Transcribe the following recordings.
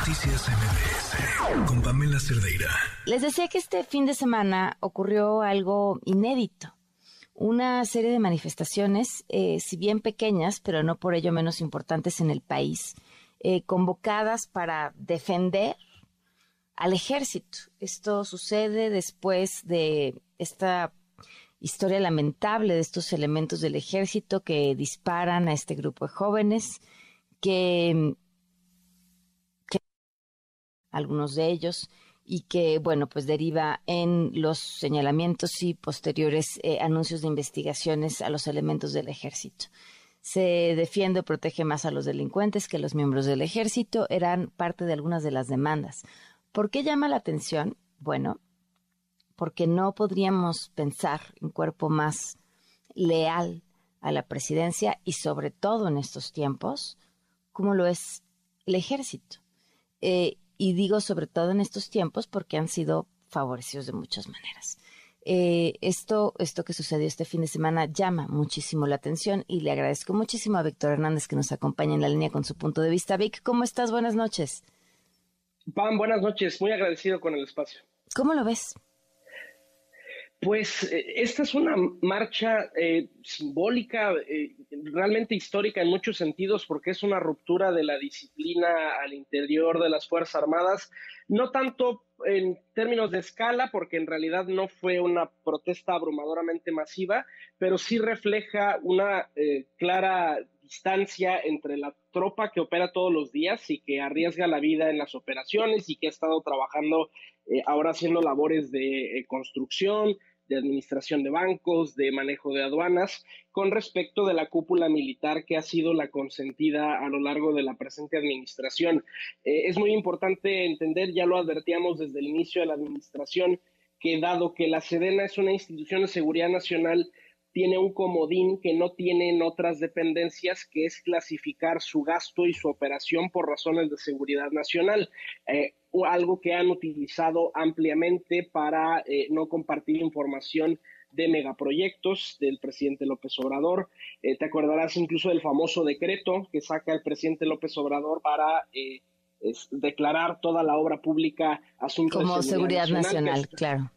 Noticias MBS con Pamela Cerdeira. Les decía que este fin de semana ocurrió algo inédito. Una serie de manifestaciones, eh, si bien pequeñas, pero no por ello menos importantes en el país, eh, convocadas para defender al ejército. Esto sucede después de esta historia lamentable de estos elementos del ejército que disparan a este grupo de jóvenes, que, algunos de ellos, y que, bueno, pues deriva en los señalamientos y posteriores eh, anuncios de investigaciones a los elementos del ejército. Se defiende o protege más a los delincuentes que los miembros del ejército, eran parte de algunas de las demandas. ¿Por qué llama la atención? Bueno, porque no podríamos pensar en cuerpo más leal a la presidencia y sobre todo en estos tiempos, como lo es el ejército. Eh, y digo sobre todo en estos tiempos porque han sido favorecidos de muchas maneras. Eh, esto, esto que sucedió este fin de semana llama muchísimo la atención y le agradezco muchísimo a Víctor Hernández que nos acompaña en la línea con su punto de vista. Vic, ¿cómo estás? Buenas noches. Pam, buenas noches. Muy agradecido con el espacio. ¿Cómo lo ves? Pues eh, esta es una marcha eh, simbólica, eh, realmente histórica en muchos sentidos, porque es una ruptura de la disciplina al interior de las Fuerzas Armadas, no tanto en términos de escala, porque en realidad no fue una protesta abrumadoramente masiva, pero sí refleja una clara distancia entre la tropa que opera todos los días y que arriesga la vida en las operaciones y que ha estado trabajando eh, ahora haciendo labores de eh, construcción, de administración de bancos, de manejo de aduanas, con respecto de la cúpula militar que ha sido la consentida a lo largo de la presente administración. Eh, es muy importante entender, ya lo advertíamos desde el inicio de la administración, que dado que la Sedena es una institución de seguridad nacional, tiene un comodín que no tienen otras dependencias, que es clasificar su gasto y su operación por razones de seguridad nacional, eh, algo que han utilizado ampliamente para eh, no compartir información de megaproyectos del presidente López Obrador. Eh, te acordarás incluso del famoso decreto que saca el presidente López Obrador para declarar toda la obra pública asunto Como de seguridad, nacional claro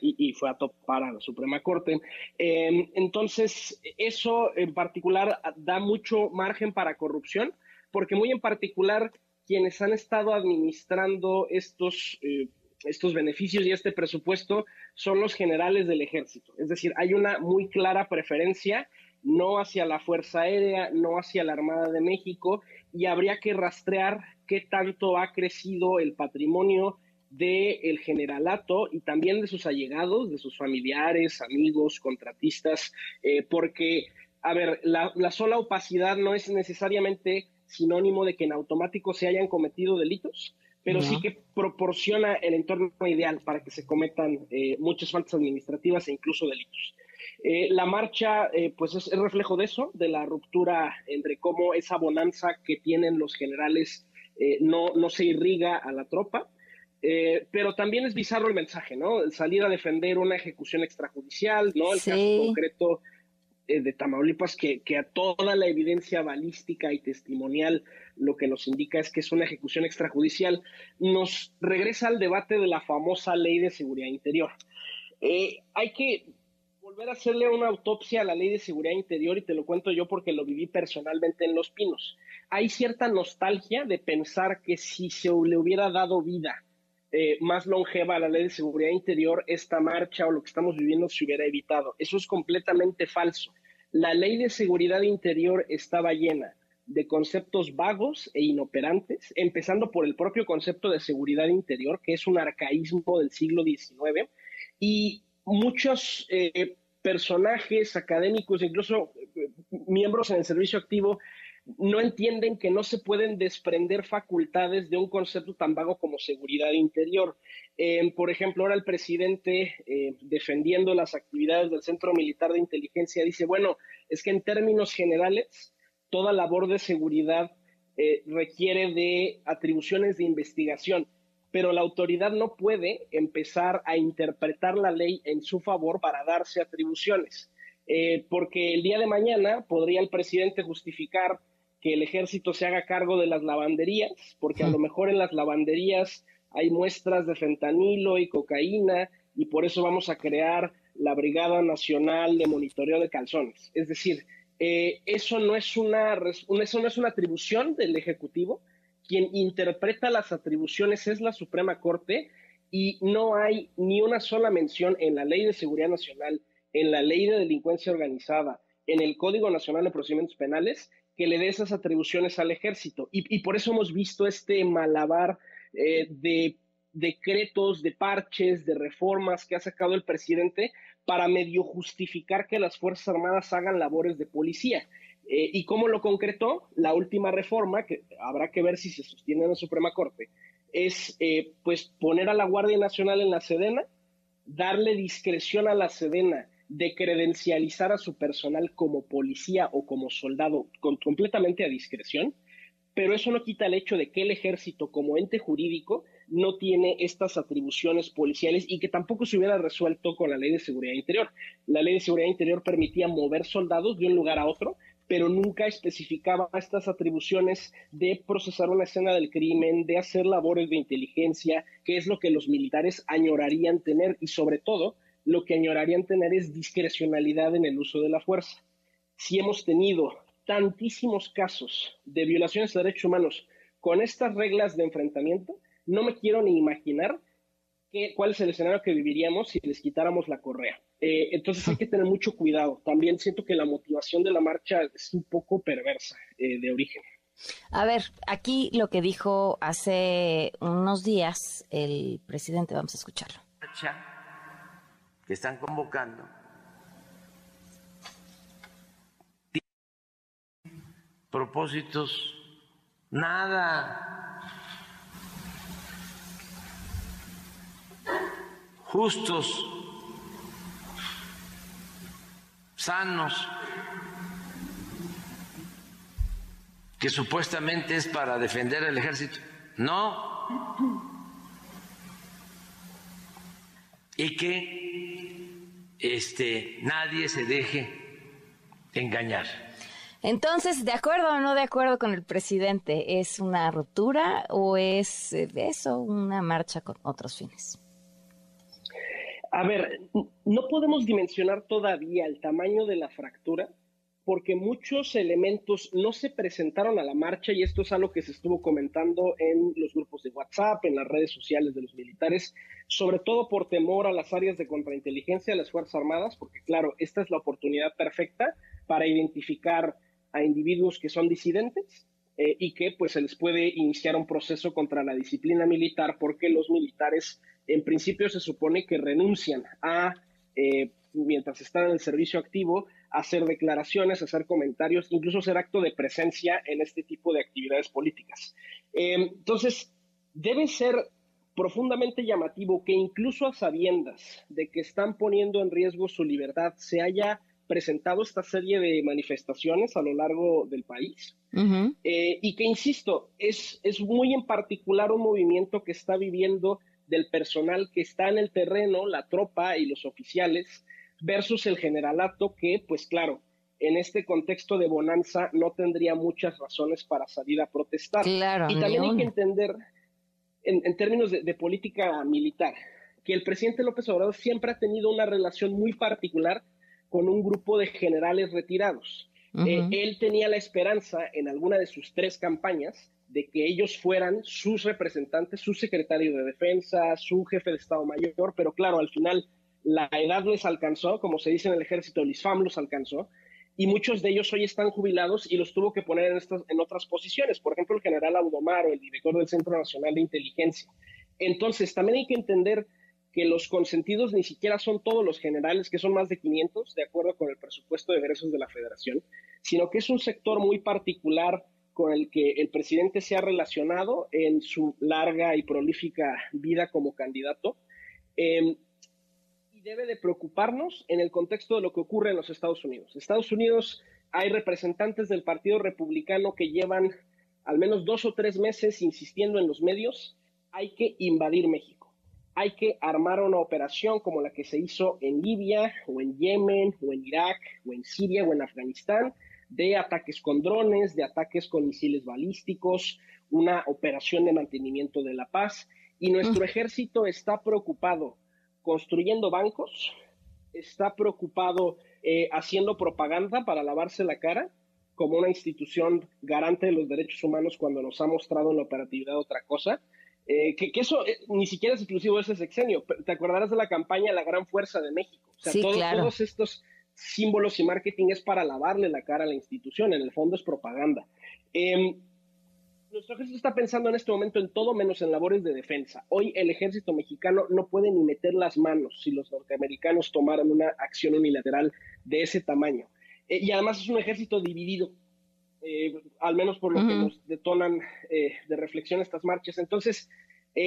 y, fue a topar a la Suprema Corte. Em, entonces, eso en particular da mucho margen para corrupción, porque muy en particular quienes han estado administrando estos, eh, estos beneficios y este presupuesto son los generales del ejército. Es decir, hay una muy clara preferencia no hacia la Fuerza Aérea, no hacia la Armada de México, y habría que rastrear qué tanto ha crecido el patrimonio del generalato y también de sus allegados, de sus familiares, amigos, contratistas, eh, porque, a ver, la, sola opacidad no es necesariamente sinónimo de que en automático se hayan cometido delitos, pero sí que proporciona el entorno ideal para que se cometan eh, muchas faltas administrativas e incluso delitos. Eh, la marcha, pues es el reflejo de eso, de la ruptura entre cómo esa bonanza que tienen los generales no, no se irriga a la tropa, eh, pero también es bizarro el mensaje, ¿no? Salir a defender una ejecución extrajudicial, ¿no? El caso concreto eh, de Tamaulipas, que, que, a toda la evidencia balística y testimonial lo que nos indica es que es una ejecución extrajudicial, nos regresa al debate de la famosa ley de seguridad interior. Eh, hay que volver a hacerle una autopsia a la ley de seguridad interior y te lo cuento yo porque lo viví personalmente en Los Pinos. Hay cierta nostalgia de pensar que si se le hubiera dado vida eh, más longeva la ley de seguridad interior, esta marcha o lo que estamos viviendo se hubiera evitado. Eso es completamente falso. La ley de seguridad interior estaba llena de conceptos vagos e inoperantes, empezando por el propio concepto de seguridad interior, que es un arcaísmo del siglo XIX, y muchos eh, personajes académicos, incluso eh, miembros en el servicio activo, no entienden que no se pueden desprender facultades de un concepto tan vago como seguridad interior. Eh, por ejemplo, ahora el presidente, eh, defendiendo las actividades del Centro Militar de Inteligencia, dice, bueno, es que en términos generales, toda labor de seguridad eh, requiere de atribuciones de investigación, pero la autoridad no puede empezar a interpretar la ley en su favor para darse atribuciones. porque el día de mañana podría el presidente justificar que el ejército se haga cargo de las lavanderías, porque a lo mejor en las lavanderías hay muestras de fentanilo y cocaína y por eso vamos a crear la Brigada Nacional de Monitoreo de Calzones. Es decir, eh, eso, no es una, eso no es una atribución del Ejecutivo. Quien interpreta las atribuciones es la Suprema Corte y no hay ni una sola mención en la Ley de Seguridad Nacional, en la Ley de Delincuencia Organizada, en el Código Nacional de Procedimientos Penales que le dé esas atribuciones al ejército. Y, por eso hemos visto este malabar eh, de decretos, de parches, de reformas que ha sacado el presidente para medio justificar que las Fuerzas Armadas hagan labores de policía. Eh, ¿Y cómo lo concretó? La última reforma, que habrá que ver si se sostiene en la Suprema Corte, es eh, pues poner a la Guardia Nacional en la Sedena, darle discreción a la Sedena de credencializar a su personal como policía o como soldado completamente a discreción, pero eso no quita el hecho de que el ejército como ente jurídico no tiene estas atribuciones policiales y que tampoco se hubiera resuelto con la ley de seguridad interior. La ley de seguridad interior permitía mover soldados de un lugar a otro, pero nunca especificaba estas atribuciones de procesar una escena del crimen, de hacer labores de inteligencia, que es lo que los militares añorarían tener y sobre todo lo que añorarían tener es discrecionalidad en el uso de la fuerza. Si hemos tenido tantísimos casos de violaciones de derechos humanos con estas reglas de enfrentamiento, no me quiero ni imaginar cuál es el escenario que viviríamos si les quitáramos la correa. Eh, entonces hay que tener mucho cuidado. También siento que la motivación de la marcha es un poco perversa eh, de origen. A ver, aquí lo que dijo hace unos días el presidente, vamos a escucharlo. Que están convocando propósitos nada justos, sanos, que supuestamente es para defender el ejército. No. Y que este, nadie se deje engañar. Entonces, ¿de acuerdo o no de acuerdo con el presidente? ¿Es una ruptura o es eh, eso, una marcha con otros fines? A ver, no podemos dimensionar todavía el tamaño de la fractura porque muchos elementos no se presentaron a la marcha y esto es algo que se estuvo comentando en los grupos de WhatsApp, en las redes sociales de los militares, sobre todo por temor a las áreas de contrainteligencia de las Fuerzas Armadas, porque claro, esta es la oportunidad perfecta para identificar a individuos que son disidentes eh, y que pues se les puede iniciar un proceso contra la disciplina militar porque los militares en principio se supone que renuncian a, eh, mientras están en el servicio activo, hacer declaraciones, hacer comentarios, incluso hacer acto de presencia en este tipo de actividades políticas. Eh, entonces, debe ser profundamente llamativo que incluso a sabiendas de que están poniendo en riesgo su libertad, se haya presentado esta serie de manifestaciones a lo largo del país eh, y que, insisto, es, es muy en particular un movimiento que está viviendo del personal que está en el terreno, la tropa y los oficiales, versus el generalato que, pues claro, en este contexto de bonanza no tendría muchas razones para salir a protestar. y también hay que entender, en, términos de, política militar, que el presidente López Obrador siempre ha tenido una relación muy particular con un grupo de generales retirados. Eh, él tenía la esperanza en alguna de sus tres campañas de que ellos fueran sus representantes, su secretario de defensa, su jefe de Estado Mayor, pero claro, al final la edad les alcanzó, como se dice en el ejército, el ISFAM los alcanzó, y muchos de ellos hoy están jubilados y los tuvo que poner en, estas, en otras posiciones, por ejemplo, el general Audomar o el director del Centro Nacional de Inteligencia. Entonces, también hay que entender que los consentidos ni siquiera son todos los generales, que son más de 500, de acuerdo con el presupuesto de egresos de la federación, sino que es un sector muy particular con el que el presidente se ha relacionado en su larga y prolífica vida como candidato. Em, debe de preocuparnos en el contexto de lo que ocurre en los Estados Unidos. En Estados Unidos hay representantes del Partido Republicano que llevan al menos dos o tres meses insistiendo en los medios, hay que invadir México. Hay que armar una operación como la que se hizo en Libia o en Yemen o en Irak o en Siria o en Afganistán de ataques con drones, de ataques con misiles balísticos, una operación de mantenimiento de la paz. Y nuestro ejército está preocupado construyendo bancos, está preocupado eh, haciendo propaganda para lavarse la cara como una institución garante de los derechos humanos cuando nos ha mostrado en la operatividad otra cosa. Eh, que, eso eh, ni siquiera es exclusivo de ese sexenio. Te acordarás de la campaña La Gran Fuerza de México. O sea, todos estos símbolos y marketing es para lavarle la cara a la institución, en el fondo es propaganda. Em, nuestro ejército está pensando en este momento en todo menos en labores de defensa. Hoy el ejército mexicano no puede ni meter las manos si los norteamericanos tomaran una acción unilateral de ese tamaño. Eh, y además es un ejército dividido, eh, al menos por lo que nos detonan eh, de reflexión estas marchas. Entonces,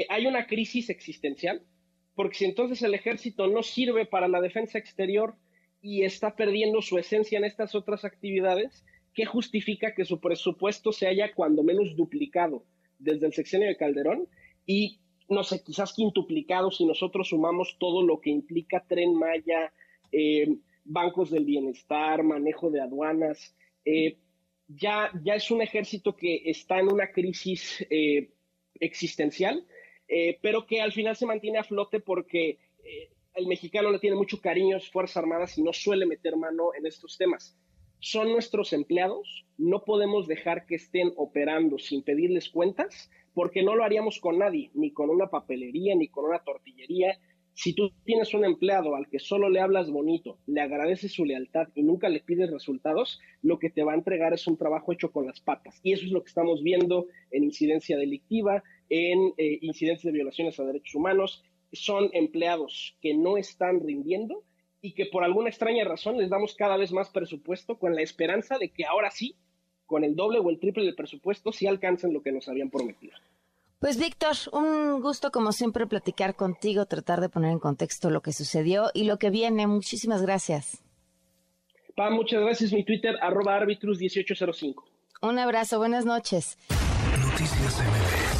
hay una crisis existencial, porque si entonces el ejército no sirve para la defensa exterior y está perdiendo su esencia en estas otras actividades, ¿qué justifica que su presupuesto se haya cuando menos duplicado desde el sexenio de Calderón y, no sé, quizás quintuplicado si nosotros sumamos todo lo que implica tren Maya, eh, bancos del bienestar, manejo de aduanas? Eh, ya, ya es un ejército que está en una crisis eh, existencial, pero que al final se mantiene a flote porque el mexicano le tiene mucho cariño a las Fuerzas Armadas y no suele meter mano en estos temas son nuestros empleados, no podemos dejar que estén operando sin pedirles cuentas, porque no lo haríamos con nadie, ni con una papelería, ni con una tortillería. Si tú tienes un empleado al que solo le hablas bonito, le agradeces su lealtad y nunca le pides resultados, lo que te va a entregar es un trabajo hecho con las patas. Y eso es lo que estamos viendo en incidencia delictiva, en eh, incidencias de violaciones a derechos humanos. Son empleados que no están rindiendo y que por alguna extraña razón les damos cada vez más presupuesto con la esperanza de que ahora sí, con el doble o el triple del presupuesto, sí alcancen lo que nos habían prometido. Pues Víctor, un gusto como siempre platicar contigo, tratar de poner en contexto lo que sucedió y lo que viene. Muchísimas gracias. Pa, muchas gracias. Mi Twitter, arroba arbitrus1805. Un abrazo, buenas noches. Noticias MBS